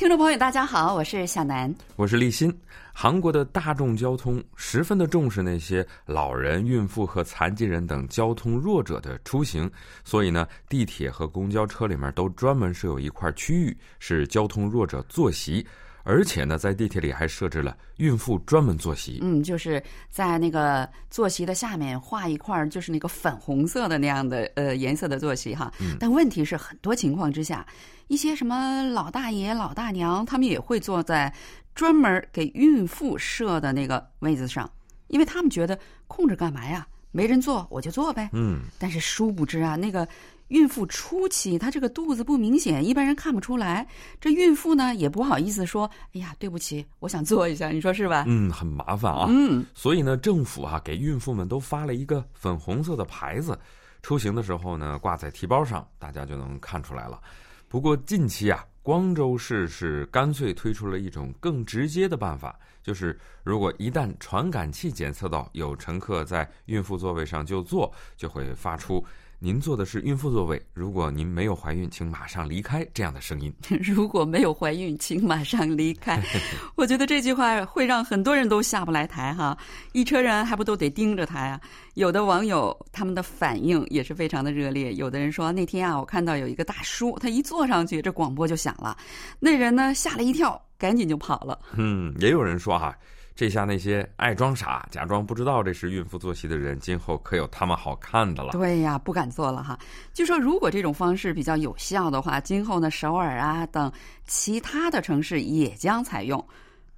听众朋友，大家好，我是小南，我是立新。韩国的大众交通十分的重视那些老人、孕妇和残疾人等交通弱者的出行，所以呢，地铁和公交车里面都专门设有一块区域是交通弱者坐席。而且呢，在地铁里还设置了孕妇专门坐席。嗯，就是在那个坐席的下面画一块，就是那个粉红色的那样的呃颜色的坐席哈。嗯。但问题是，很多情况之下，一些什么老大爷、老大娘，他们也会坐在专门给孕妇设的那个位子上，因为他们觉得空着干嘛呀？没人坐，我就坐呗。嗯。但是殊不知啊，那个。孕妇初期，她这个肚子不明显，一般人看不出来。这孕妇呢，也不好意思说：“哎呀，对不起，我想坐一下。”你说是吧？嗯，很麻烦啊。嗯，所以呢，政府啊，给孕妇们都发了一个粉红色的牌子，出行的时候呢，挂在提包上，大家就能看出来了。不过近期啊，光州市是干脆推出了一种更直接的办法，就是如果一旦传感器检测到有乘客在孕妇座位上就坐，就会发出。您坐的是孕妇座位，如果您没有怀孕，请马上离开。这样的声音，如果没有怀孕，请马上离开。我觉得这句话会让很多人都下不来台哈，一车人还不都得盯着他呀？有的网友他们的反应也是非常的热烈，有的人说那天啊，我看到有一个大叔，他一坐上去，这广播就响了，那人呢吓了一跳，赶紧就跑了。嗯，也有人说哈。这下那些爱装傻、假装不知道这是孕妇坐席的人，今后可有他们好看的了。对呀，不敢坐了哈。据说如果这种方式比较有效的话，今后呢，首尔啊等其他的城市也将采用。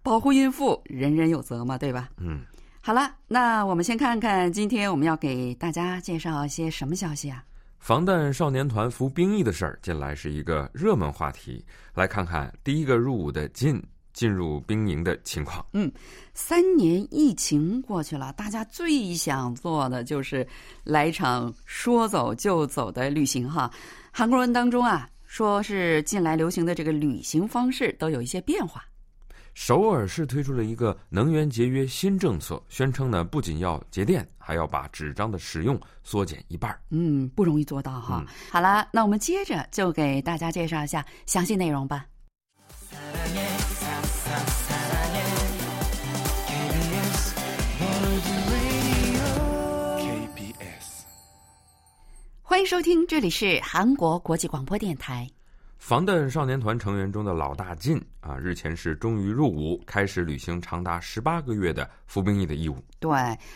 保护孕妇，人人有责嘛，对吧？嗯。好了，那我们先看看今天我们要给大家介绍些什么消息啊？防弹少年团服兵役的事儿，近来是一个热门话题。来看看第一个入伍的金。进入兵营的情况。嗯，三年疫情过去了，大家最想做的就是来场说走就走的旅行哈。韩国人当中啊，说是近来流行的这个旅行方式都有一些变化。首尔市推出了一个能源节约新政策，宣称呢不仅要节电，还要把纸张的使用缩减一半。嗯，不容易做到哈。好了，那我们接着就给大家介绍一下详细内容吧。欢迎收听，这里是韩国国际广播电台。防弹少年团成员中的老大进啊，日前是终于入伍，开始履行长达十八个月的服兵役的义务。对，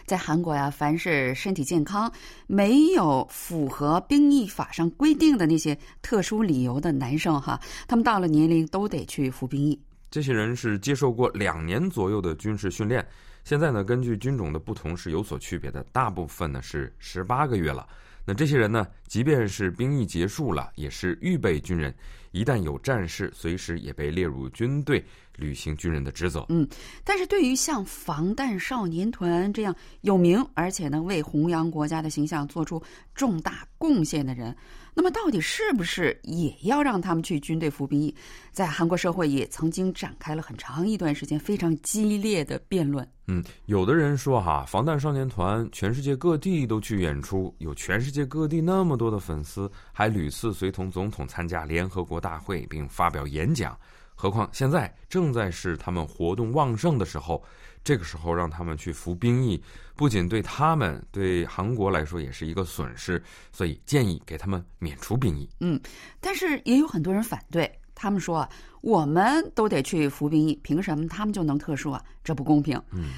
在韩国呀，凡是身体健康、没有符合兵役法上规定的那些特殊理由的男生哈，他们到了年龄都得去服兵役。这些人是接受过两年左右的军事训练，现在呢，根据军种的不同是有所区别的，大部分呢是十八个月了。那这些人呢？即便是兵役结束了，也是预备军人，一旦有战事，随时也被列入军队，履行军人的职责。嗯，但是对于像防弹少年团这样有名，而且能为弘扬国家的形象做出重大贡献的人。那么，到底是不是也要让他们去军队服兵役？在韩国社会也曾经展开了很长一段时间非常激烈的辩论。嗯，有的人说哈，防弹少年团全世界各地都去演出，有全世界各地那么多的粉丝，还屡次随同总统参加联合国大会并发表演讲。何况现在正在是他们活动旺盛的时候，这个时候让他们去服兵役，不仅对他们，对韩国来说也是一个损失，所以建议给他们免除兵役。嗯，但是也有很多人反对，他们说我们都得去服兵役，凭什么他们就能特殊啊？这不公平。嗯。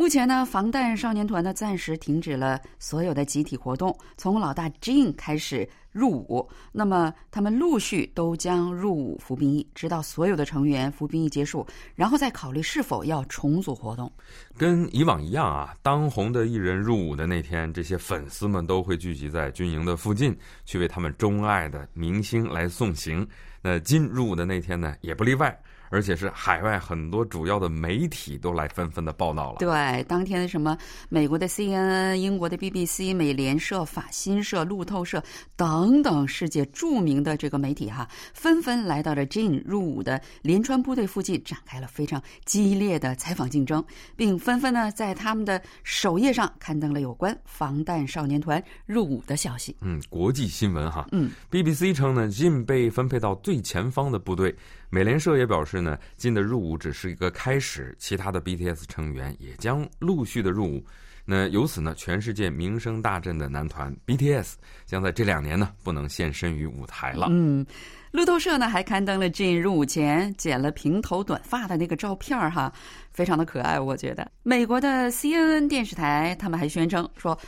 目前呢，防弹少年团呢暂时停止了所有的集体活动，从老大 Jin 开始入伍，那么他们陆续都将入伍服兵役，直到所有的成员服兵役结束，然后再考虑是否要重组活动。跟以往一样啊，当红的艺人入伍的那天，这些粉丝们都会聚集在军营的附近，去为他们钟爱的明星来送行。那金入伍的那天呢，也不例外。而且是海外很多主要的媒体都来纷纷的报道了。对，当天什么美国的 CNN、英国的 BBC、美联社、法新社、路透社等等世界著名的这个媒体哈，纷纷来到了 Jin 入伍的连川部队附近，展开了非常激烈的采访竞争，并纷纷呢在他们的首页上刊登了有关防弹少年团入伍的消息。嗯，国际新闻哈。嗯，BBC 称呢，Jin 被分配到最前方的部队。美联社也表示呢，Jin 的入伍只是一个开始，其他的 BTS 成员也将陆续的入伍。那由此呢，全世界名声大振的男团 BTS 将在这两年呢不能现身于舞台了。嗯，路透社呢还刊登了金入伍前剪了平头短发的那个照片哈，非常的可爱，我觉得。美国的 CNN 电视台他们还宣称说。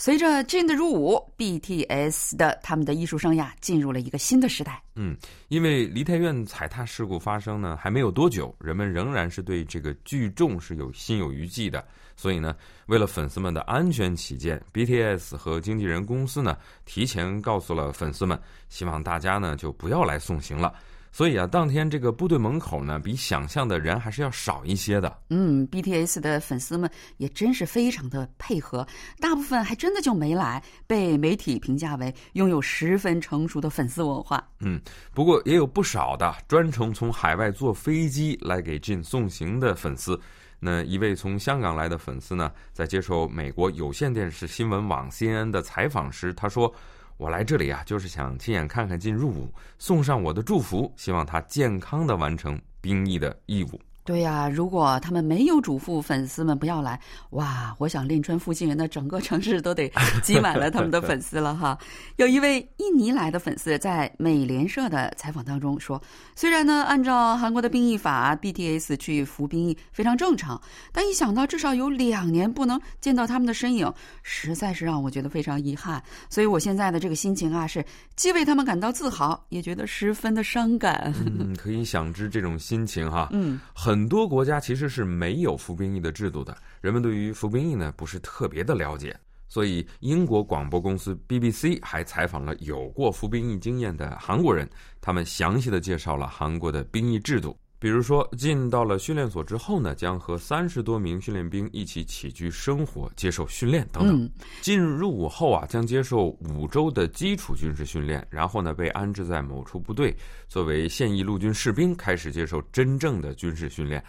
随着 Jin 的入伍，BTS 的他们的艺术生涯进入了一个新的时代。嗯，因为梨泰院踩踏事故发生呢还没有多久，人们仍然是对这个聚众是有心有余悸的。所以呢，为了粉丝们的安全起见，BTS 和经纪人公司呢提前告诉了粉丝们，希望大家呢就不要来送行了。所以啊，当天这个部队门口呢，比想象的人还是要少一些的。嗯，BTS 的粉丝们也真是非常的配合，大部分还真的就没来，被媒体评价为拥有十分成熟的粉丝文化。嗯，不过也有不少的专程从海外坐飞机来给 Jin 送行的粉丝。那一位从香港来的粉丝呢，在接受美国有线电视新闻网 CNN 的采访时，他说。我来这里啊，就是想亲眼看看进入伍，送上我的祝福，希望他健康的完成兵役的义务。对呀，如果他们没有嘱咐粉丝们不要来，哇，我想练川附近人的整个城市都得挤满了他们的粉丝了哈。有一位印尼来的粉丝在美联社的采访当中说：“虽然呢，按照韩国的兵役法，BTS 去服兵役非常正常，但一想到至少有两年不能见到他们的身影，实在是让我觉得非常遗憾。所以我现在的这个心情啊，是既为他们感到自豪，也觉得十分的伤感。嗯，可以想知这种心情哈。嗯，很。很多国家其实是没有服兵役的制度的，人们对于服兵役呢不是特别的了解，所以英国广播公司 BBC 还采访了有过服兵役经验的韩国人，他们详细的介绍了韩国的兵役制度。比如说，进到了训练所之后呢，将和三十多名训练兵一起起居生活、接受训练等等。进入伍后啊，将接受五周的基础军事训练，然后呢，被安置在某处部队，作为现役陆军士兵，开始接受真正的军事训练。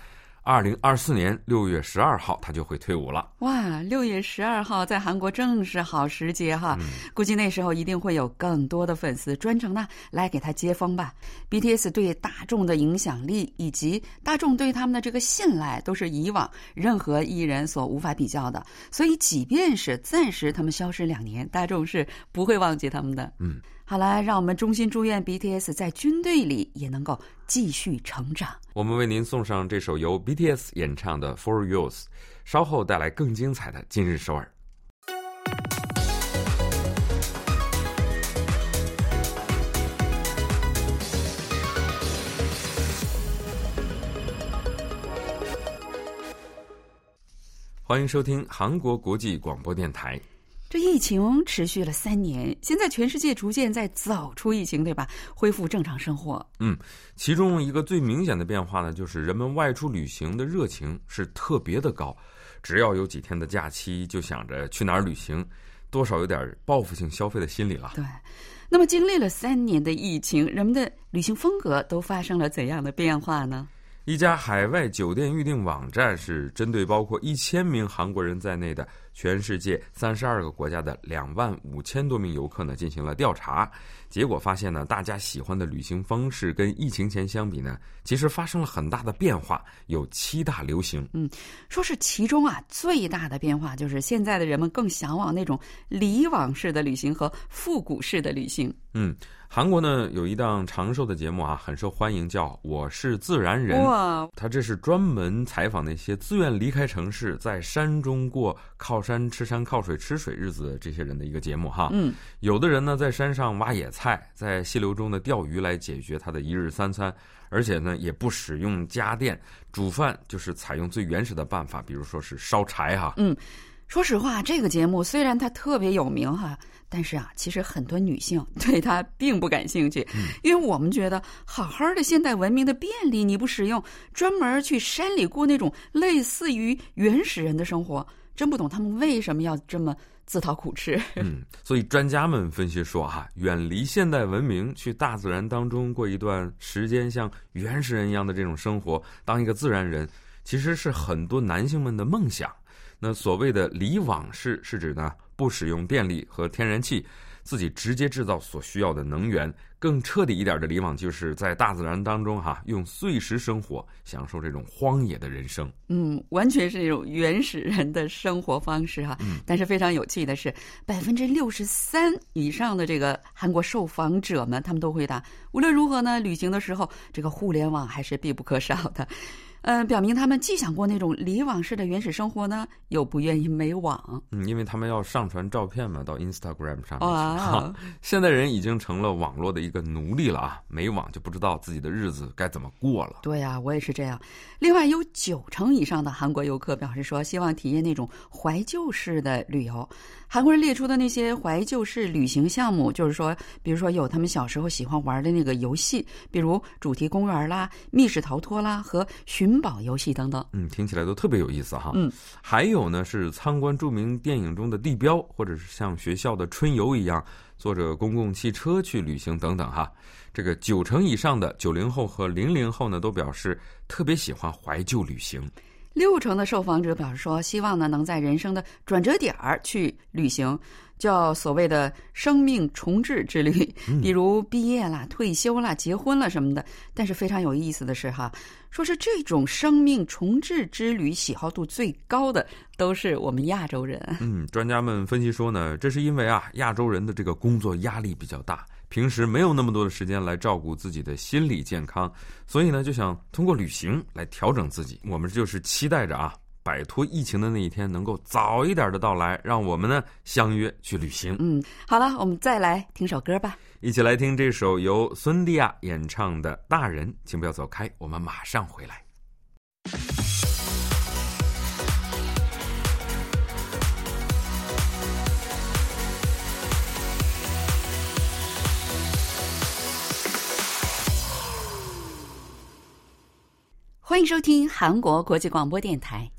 二零二四年六月十二号，他就会退伍了。哇，六月十二号在韩国正是好时节哈，估计那时候一定会有更多的粉丝专程呢来给他接风吧。BTS 对大众的影响力以及大众对他们的这个信赖，都是以往任何艺人所无法比较的。所以，即便是暂时他们消失两年，大众是不会忘记他们的。嗯。好了，让我们衷心祝愿 BTS 在军队里也能够继续成长。我们为您送上这首由 BTS 演唱的《For y o u s》，稍后带来更精彩的今日首尔。欢迎收听韩国国际广播电台。这疫情持续了三年，现在全世界逐渐在走出疫情，对吧？恢复正常生活。嗯，其中一个最明显的变化呢，就是人们外出旅行的热情是特别的高，只要有几天的假期，就想着去哪儿旅行，多少有点报复性消费的心理了。对，那么经历了三年的疫情，人们的旅行风格都发生了怎样的变化呢？一家海外酒店预订网站是针对包括一千名韩国人在内的全世界三十二个国家的两万五千多名游客呢进行了调查，结果发现呢，大家喜欢的旅行方式跟疫情前相比呢，其实发生了很大的变化，有七大流行。嗯，说是其中啊最大的变化就是现在的人们更向往那种离网式的旅行和复古式的旅行。嗯。韩国呢有一档长寿的节目啊，很受欢迎，叫《我是自然人》。哇，他这是专门采访那些自愿离开城市，在山中过靠山吃山、靠水吃水日子的这些人的一个节目哈。嗯，有的人呢在山上挖野菜，在溪流中的钓鱼来解决他的一日三餐，而且呢也不使用家电，煮饭就是采用最原始的办法，比如说是烧柴哈。嗯。说实话，这个节目虽然它特别有名哈，但是啊，其实很多女性对它并不感兴趣，因为我们觉得好好的现代文明的便利你不使用，专门去山里过那种类似于原始人的生活，真不懂他们为什么要这么自讨苦吃。嗯，所以专家们分析说哈，远离现代文明，去大自然当中过一段时间像原始人一样的这种生活，当一个自然人，其实是很多男性们的梦想。那所谓的离网式是指呢，不使用电力和天然气，自己直接制造所需要的能源。更彻底一点的离网，就是在大自然当中哈，用碎石生活，享受这种荒野的人生。嗯，完全是一种原始人的生活方式哈。嗯。但是非常有趣的是，百分之六十三以上的这个韩国受访者们，他们都回答，无论如何呢，旅行的时候，这个互联网还是必不可少的。嗯，表明他们既想过那种离网式的原始生活呢，又不愿意没网。嗯，因为他们要上传照片嘛，到 Instagram 上面。哇！现在人已经成了网络的一个奴隶了啊，没网就不知道自己的日子该怎么过了。对呀，我也是这样。另外，有九成以上的韩国游客表示说，希望体验那种怀旧式的旅游。韩国人列出的那些怀旧式旅行项目，就是说，比如说有他们小时候喜欢玩的那个游戏，比如主题公园啦、密室逃脱啦和寻宝游戏等等。嗯，听起来都特别有意思哈。嗯，还有呢是参观著名电影中的地标，或者是像学校的春游一样，坐着公共汽车去旅行等等哈。这个九成以上的九零后和零零后呢，都表示特别喜欢怀旧旅行。六成的受访者表示说，希望呢能在人生的转折点儿去旅行，叫所谓的生命重置之旅，比如毕业啦、退休啦、结婚了什么的。但是非常有意思的是哈，说是这种生命重置之旅喜好度最高的都是我们亚洲人。嗯，专家们分析说呢，这是因为啊，亚洲人的这个工作压力比较大。平时没有那么多的时间来照顾自己的心理健康，所以呢，就想通过旅行来调整自己。我们就是期待着啊，摆脱疫情的那一天能够早一点的到来，让我们呢相约去旅行。嗯，好了，我们再来听首歌吧，一起来听这首由孙俪亚演唱的《大人》，请不要走开，我们马上回来。欢迎收听韩国国际广播电台。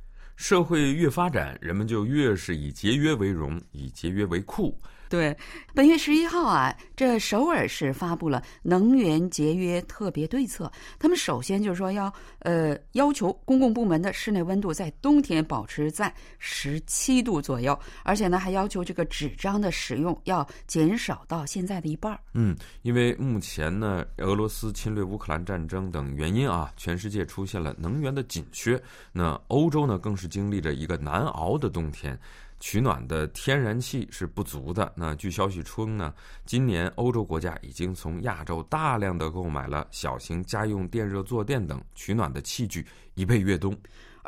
社会越发展，人们就越是以节约为荣，以节约为酷。对，本月十一号啊，这首尔市发布了能源节约特别对策。他们首先就是说要呃要求公共部门的室内温度在冬天保持在十七度左右，而且呢还要求这个纸张的使用要减少到现在的一半。嗯，因为目前呢，俄罗斯侵略乌克兰战争等原因啊，全世界出现了能源的紧缺。那欧洲呢，更是经历着一个难熬的冬天。取暖的天然气是不足的。那据消息称呢，今年欧洲国家已经从亚洲大量的购买了小型家用电热坐垫等取暖的器具，以备越冬。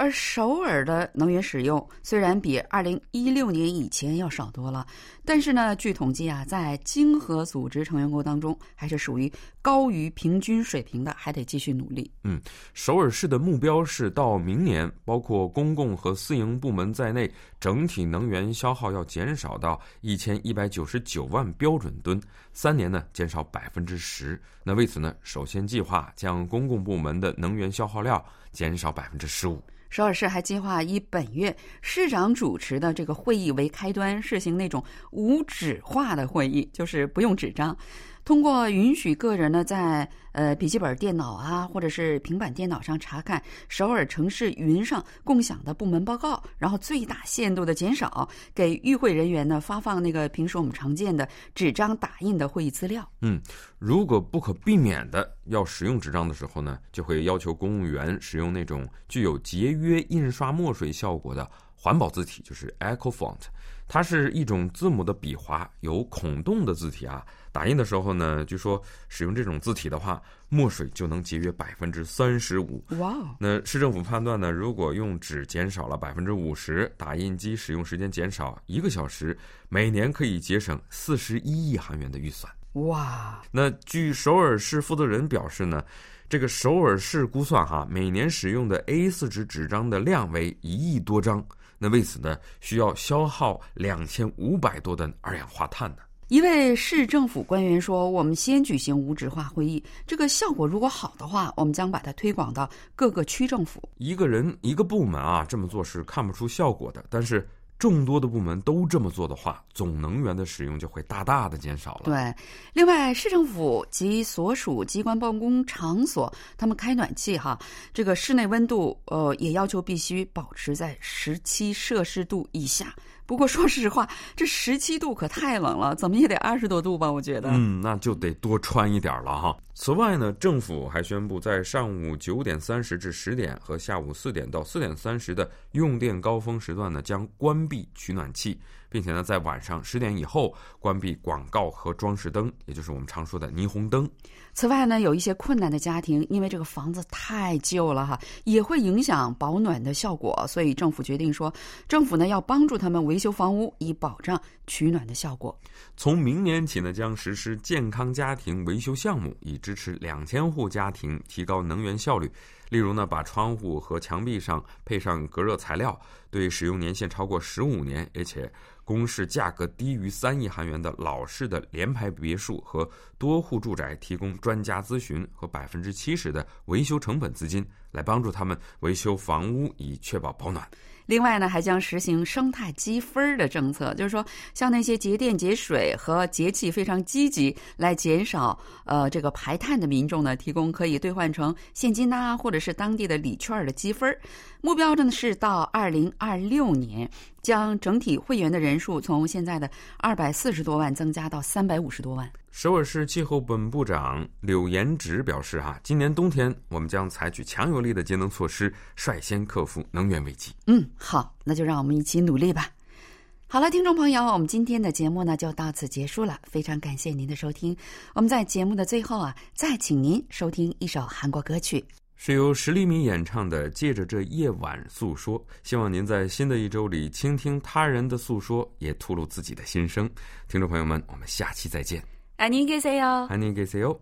而首尔的能源使用虽然比二零一六年以前要少多了，但是呢，据统计啊，在经合组织成员国当中，还是属于高于平均水平的，还得继续努力。嗯，首尔市的目标是到明年，包括公共和私营部门在内，整体能源消耗要减少到一千一百九十九万标准吨，三年呢减少百分之十。那为此呢，首先计划将公共部门的能源消耗量减少百分之十五。首尔市还计划以本月市长主持的这个会议为开端，实行那种无纸化的会议，就是不用纸张。通过允许个人呢，在呃笔记本电脑啊，或者是平板电脑上查看首尔城市云上共享的部门报告，然后最大限度的减少给与会人员呢发放那个平时我们常见的纸张打印的会议资料。嗯，如果不可避免的要使用纸张的时候呢，就会要求公务员使用那种具有节约印刷墨水效果的环保字体，就是 Echo Font，。它是一种字母的笔划，有孔洞的字体啊。打印的时候呢，据说使用这种字体的话，墨水就能节约百分之三十五。哇！那市政府判断呢，如果用纸减少了百分之五十，打印机使用时间减少一个小时，每年可以节省四十一亿韩元的预算。哇！那据首尔市负责人表示呢，这个首尔市估算哈，每年使用的 A4 纸纸张的量为一亿多张。那为此呢，需要消耗两千五百多吨二氧化碳呢。一位市政府官员说：“我们先举行无纸化会议，这个效果如果好的话，我们将把它推广到各个区政府。一个人一个部门啊，这么做是看不出效果的，但是。”众多的部门都这么做的话，总能源的使用就会大大的减少了。对，另外市政府及所属机关办公场所，他们开暖气哈，这个室内温度呃也要求必须保持在十七摄氏度以下。不过说实话，这十七度可太冷了，怎么也得二十多度吧？我觉得。嗯，那就得多穿一点了哈。此外呢，政府还宣布，在上午九点三十至十点和下午四点到四点三十的用电高峰时段呢，将关闭取暖器，并且呢，在晚上十点以后关闭广告和装饰灯，也就是我们常说的霓虹灯。此外呢，有一些困难的家庭，因为这个房子太旧了哈，也会影响保暖的效果，所以政府决定说，政府呢要帮助他们维维修房屋，以保障取暖的效果。从明年起呢，将实施健康家庭维修项目，以支持两千户家庭提高能源效率。例如呢，把窗户和墙壁上配上隔热材料，对使用年限超过十五年，而且。公示价格低于三亿韩元的老式的联排别墅和多户住宅，提供专家咨询和百分之七十的维修成本资金，来帮助他们维修房屋，以确保保暖。另外呢，还将实行生态积分的政策，就是说，像那些节电节水和节气非常积极来减少呃这个排碳的民众呢，提供可以兑换成现金呐，或者是当地的礼券的积分。目标呢是到二零二六年，将整体会员的人数从现在的二百四十多万增加到三百五十多万。首尔市气候本部长柳延植表示：“哈，今年冬天我们将采取强有力的节能措施，率先克服能源危机。”嗯，好，那就让我们一起努力吧。好了，听众朋友，我们今天的节目呢就到此结束了，非常感谢您的收听。我们在节目的最后啊，再请您收听一首韩国歌曲，是由实力米演唱的《借着这夜晚诉说》。希望您在新的一周里倾听他人的诉说，也吐露自己的心声。听众朋友们，我们下期再见。 안녕히 계세요. 안녕히 계세요.